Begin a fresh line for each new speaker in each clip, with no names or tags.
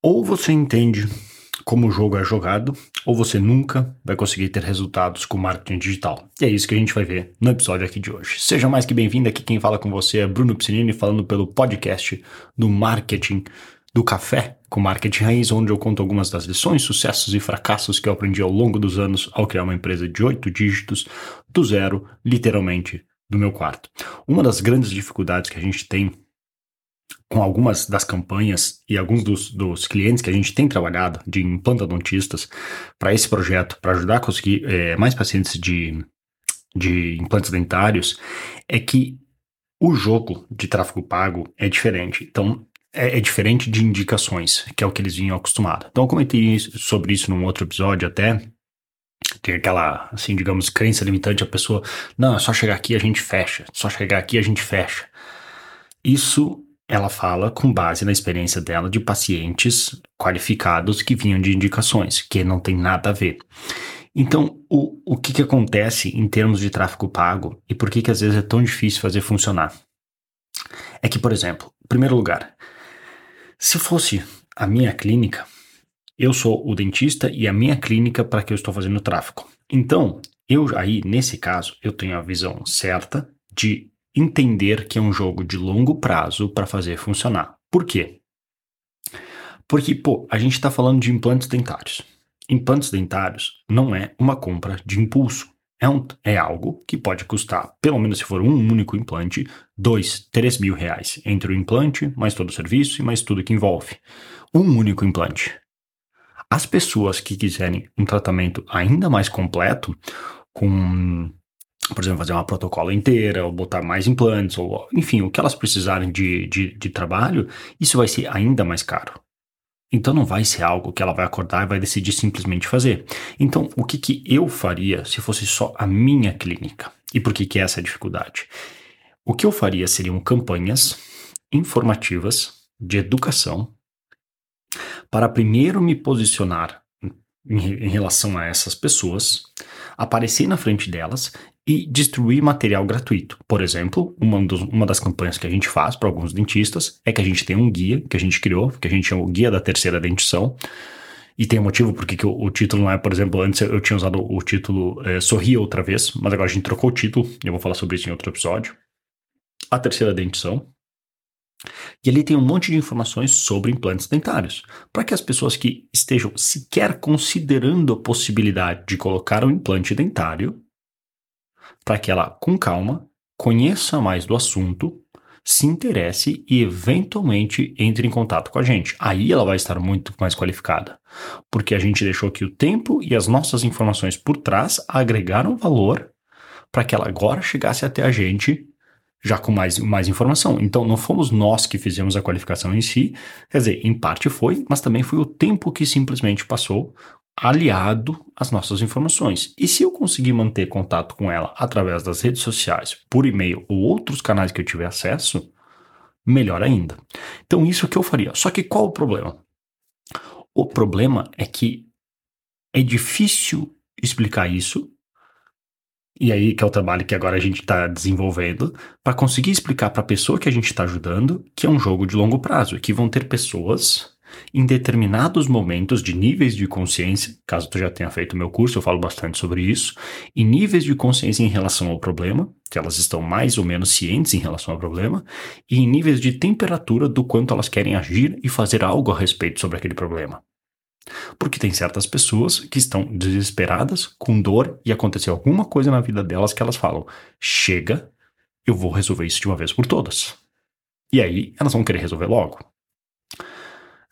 Ou você entende como o jogo é jogado, ou você nunca vai conseguir ter resultados com marketing digital. E é isso que a gente vai ver no episódio aqui de hoje. Seja mais que bem-vindo, aqui quem fala com você é Bruno Piscinini, falando pelo podcast do Marketing do Café com Marketing Raiz, onde eu conto algumas das lições, sucessos e fracassos que eu aprendi ao longo dos anos ao criar uma empresa de oito dígitos, do zero, literalmente, do meu quarto. Uma das grandes dificuldades que a gente tem com algumas das campanhas e alguns dos, dos clientes que a gente tem trabalhado de implantodontistas para esse projeto, para ajudar a conseguir é, mais pacientes de, de implantes dentários, é que o jogo de tráfego pago é diferente. Então, é, é, diferente de indicações, que é o que eles vinham acostumados. Então, eu comentei sobre isso num outro episódio até. Tem aquela, assim, digamos, crença limitante, a pessoa, não, é só chegar aqui a gente fecha, só chegar aqui a gente fecha. Isso ela fala com base na experiência dela de pacientes qualificados que vinham de indicações, que não tem nada a ver. Então, o, o que, que acontece em termos de tráfego pago e por que, que às vezes é tão difícil fazer funcionar? É que, por exemplo, em primeiro lugar, se fosse a minha clínica, eu sou o dentista e a minha clínica para que eu estou fazendo tráfego. Então, eu aí, nesse caso, eu tenho a visão certa de entender que é um jogo de longo prazo para fazer funcionar. Por quê? Porque, pô, a gente está falando de implantes dentários. Implantes dentários não é uma compra de impulso. É, um, é algo que pode custar, pelo menos se for um único implante, dois, três mil reais. Entre o implante, mais todo o serviço e mais tudo que envolve. Um único implante. As pessoas que quiserem um tratamento ainda mais completo, com por exemplo, fazer uma protocolo inteira, ou botar mais implantes, ou enfim, o que elas precisarem de, de, de trabalho, isso vai ser ainda mais caro. Então não vai ser algo que ela vai acordar e vai decidir simplesmente fazer. Então, o que, que eu faria se fosse só a minha clínica? E por que, que é essa dificuldade? O que eu faria seriam campanhas informativas de educação para primeiro me posicionar em, em relação a essas pessoas, aparecer na frente delas e distribuir material gratuito. Por exemplo, uma, dos, uma das campanhas que a gente faz para alguns dentistas é que a gente tem um guia que a gente criou, que a gente chama o Guia da Terceira Dentição. E tem um motivo porque o, o, título não é, por exemplo, antes eu tinha usado o título é, Sorria Outra Vez, mas agora a gente trocou o título, eu vou falar sobre isso em outro episódio. A Terceira Dentição. E ali tem um monte de informações sobre implantes dentários, para que as pessoas que estejam sequer considerando a possibilidade de colocar um implante dentário para que ela, com calma, conheça mais do assunto, se interesse e eventualmente entre em contato com a gente. Aí ela vai estar muito mais qualificada, porque a gente deixou que o tempo e as nossas informações por trás agregaram valor para que ela agora chegasse até a gente já com mais, mais informação. Então, não fomos nós que fizemos a qualificação em si, quer dizer, em parte foi, mas também foi o tempo que simplesmente passou aliado às nossas informações. E se eu conseguir manter contato com ela através das redes sociais, por e-mail ou outros canais que eu tiver acesso, melhor ainda. Então isso que eu faria. Só que qual o problema? O problema é que é difícil explicar isso. E aí que é o trabalho que agora a gente está desenvolvendo para conseguir explicar para a pessoa que a gente está ajudando que é um jogo de longo prazo, que vão ter pessoas em determinados momentos de níveis de consciência, caso tu já tenha feito o meu curso, eu falo bastante sobre isso, e níveis de consciência em relação ao problema, que elas estão mais ou menos cientes em relação ao problema, e em níveis de temperatura do quanto elas querem agir e fazer algo a respeito sobre aquele problema. Porque tem certas pessoas que estão desesperadas, com dor, e aconteceu alguma coisa na vida delas que elas falam: chega, eu vou resolver isso de uma vez por todas. E aí elas vão querer resolver logo.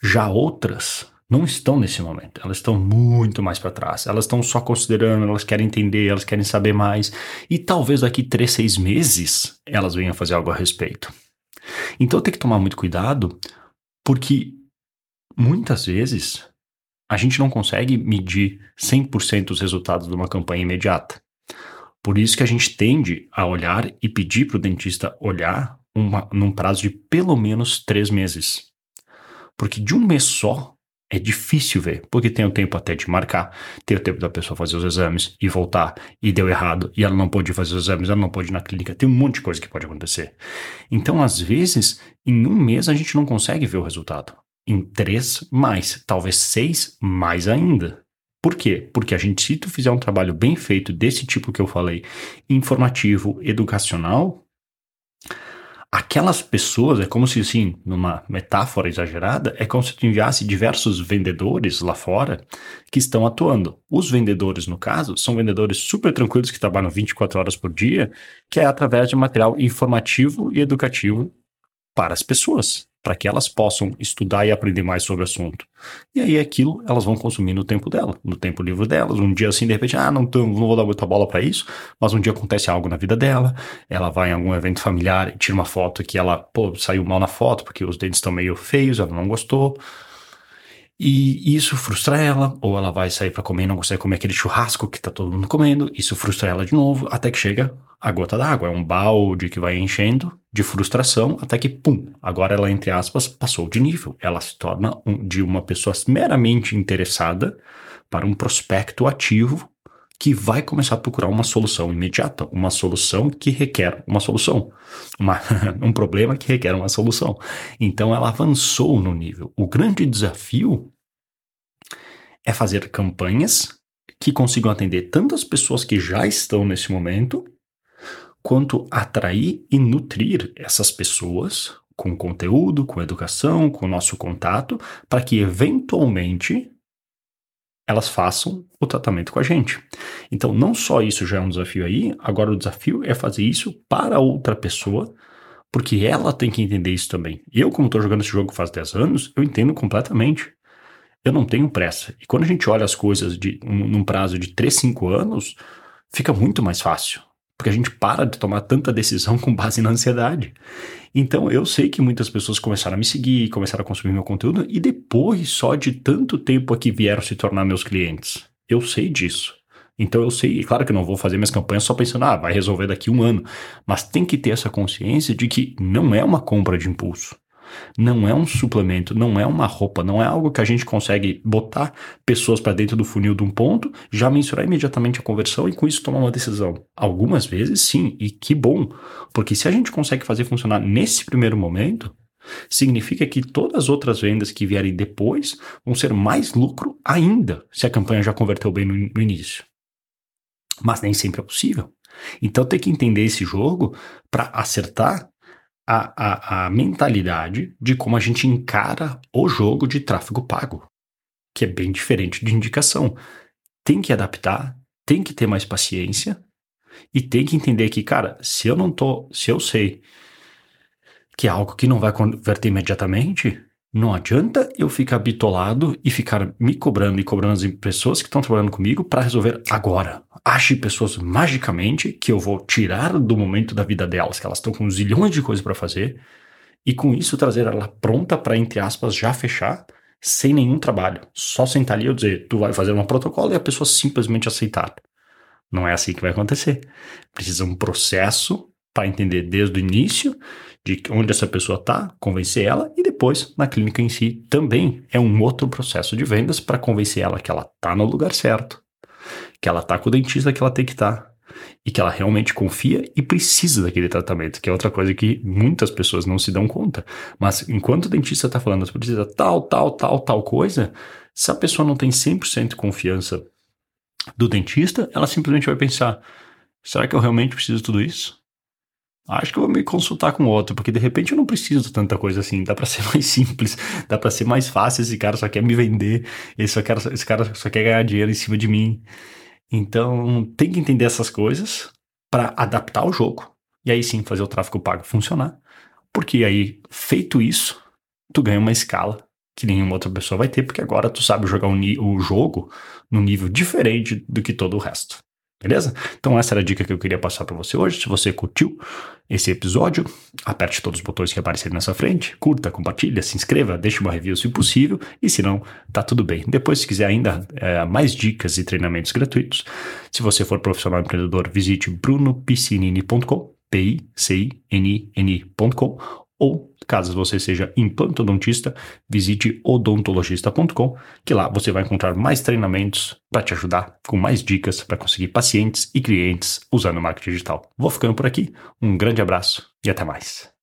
Já outras não estão nesse momento, elas estão muito mais para trás, elas estão só considerando, elas querem entender, elas querem saber mais, e talvez daqui três, seis meses elas venham fazer algo a respeito. Então tem que tomar muito cuidado, porque muitas vezes a gente não consegue medir 100% os resultados de uma campanha imediata. Por isso que a gente tende a olhar e pedir para o dentista olhar uma, num prazo de pelo menos três meses. Porque de um mês só é difícil ver, porque tem o tempo até de marcar, tem o tempo da pessoa fazer os exames e voltar, e deu errado, e ela não pode fazer os exames, ela não pode ir na clínica, tem um monte de coisa que pode acontecer. Então, às vezes, em um mês a gente não consegue ver o resultado. em três mais, talvez seis mais ainda. Por quê? Porque a gente, se tu fizer um trabalho bem feito desse tipo que eu falei, informativo, educacional, aquelas pessoas, é como se, assim, numa metáfora exagerada, é como se tu enviasse diversos vendedores lá fora que estão atuando. Os vendedores, no caso, são vendedores super tranquilos que trabalham 24 horas por dia, que é através de material informativo e educativo para as pessoas para que elas possam estudar e aprender mais sobre o assunto. E aí aquilo elas vão consumir no tempo dela, no tempo livre delas. Um dia assim, de repente, ah, não, tô, não vou dar muita bola para isso, mas um dia acontece algo na vida dela, ela vai em algum evento familiar e tira uma foto que ela, pô, saiu mal na foto porque os dentes estão meio feios, ela não gostou. E isso frustra ela, ou ela vai sair para comer e não consegue comer aquele churrasco que tá todo mundo comendo, isso frustra ela de novo, até que chega a gota d'água, é um balde que vai enchendo de frustração, até que, pum, agora ela, entre aspas, passou de nível. Ela se torna um, de uma pessoa meramente interessada para um prospecto ativo que vai começar a procurar uma solução imediata, uma solução que requer uma solução, uma, um problema que requer uma solução. Então ela avançou no nível. O grande desafio é fazer campanhas que consigam atender tantas pessoas que já estão nesse momento, quanto atrair e nutrir essas pessoas com conteúdo, com educação, com nosso contato, para que eventualmente elas façam o tratamento com a gente. Então, não só isso já é um desafio aí, agora o desafio é fazer isso para outra pessoa, porque ela tem que entender isso também. Eu, como estou jogando esse jogo faz 10 anos, eu entendo completamente. Eu não tenho pressa. E quando a gente olha as coisas de, num prazo de 3, 5 anos, fica muito mais fácil. Porque a gente para de tomar tanta decisão com base na ansiedade. Então eu sei que muitas pessoas começaram a me seguir, começaram a consumir meu conteúdo e depois só de tanto tempo aqui vieram se tornar meus clientes. Eu sei disso. Então eu sei, claro que eu não vou fazer minhas campanhas só pensando, ah, vai resolver daqui um ano. Mas tem que ter essa consciência de que não é uma compra de impulso. Não é um suplemento, não é uma roupa, não é algo que a gente consegue botar pessoas para dentro do funil de um ponto, já mensurar imediatamente a conversão e com isso tomar uma decisão. Algumas vezes sim, e que bom, porque se a gente consegue fazer funcionar nesse primeiro momento, significa que todas as outras vendas que vierem depois vão ser mais lucro ainda, se a campanha já converteu bem no, início. Mas nem sempre é possível. Então tem que entender esse jogo para acertar a, a, a mentalidade de como a gente encara o jogo de tráfego pago, que é bem diferente de indicação. Tem que adaptar, tem que ter mais paciência e tem que entender que, cara, se eu não tô, se eu sei que é algo que não vai converter imediatamente, não adianta eu ficar bitolado e ficar me cobrando e cobrando as pessoas que estão trabalhando comigo para resolver agora. Ache pessoas magicamente que eu vou tirar do momento da vida delas, que elas estão com zilhões de coisas para fazer, e com isso trazer ela pronta para, entre aspas, já fechar, sem nenhum trabalho. Só sentar ali e eu dizer, tu vai fazer um protocolo e a pessoa simplesmente aceitar. Não é assim que vai acontecer. Precisa um processo para entender desde o início de onde essa pessoa está, convencer ela e depois na clínica em si também é um outro processo de vendas para convencer ela que ela está no lugar certo, que ela está com o dentista que ela tem que estar tá, e que ela realmente confia e precisa daquele tratamento, que é outra coisa que muitas pessoas não se dão conta. Mas enquanto o dentista está falando, você precisa tal, tal, tal, tal coisa, se a pessoa não tem 100% confiança do dentista, ela simplesmente vai pensar: será que eu realmente preciso de tudo isso? Acho que eu vou me consultar com outro, porque de repente eu não preciso de tanta coisa assim. Dá para ser mais simples, dá para ser mais fácil. Esse cara só quer me vender, esse, só quer, esse cara só quer ganhar dinheiro em cima de mim. Então tem que entender essas coisas para adaptar o jogo. E aí sim fazer o tráfego pago funcionar. Porque aí, feito isso, tu ganha uma escala que nenhuma outra pessoa vai ter, porque agora tu sabe jogar o jogo num nível diferente do que todo o resto. Beleza? Então essa era a dica que eu queria passar para você hoje. Se você curtiu esse episódio, aperte todos os botões que aparecerem nessa frente, curta, compartilha, se inscreva, deixe uma review se possível, e se não, tá tudo bem. Depois, se quiser ainda é, mais dicas e treinamentos gratuitos, se você for profissional empreendedor, visite brunopiscinini.com, p-i-c-i-n-n.com, ou Caso você seja implantodontista, visite odontologista.com, que lá você vai encontrar mais treinamentos para te ajudar com mais dicas para conseguir pacientes e clientes usando marketing digital. Vou ficando por aqui, um grande abraço e até mais.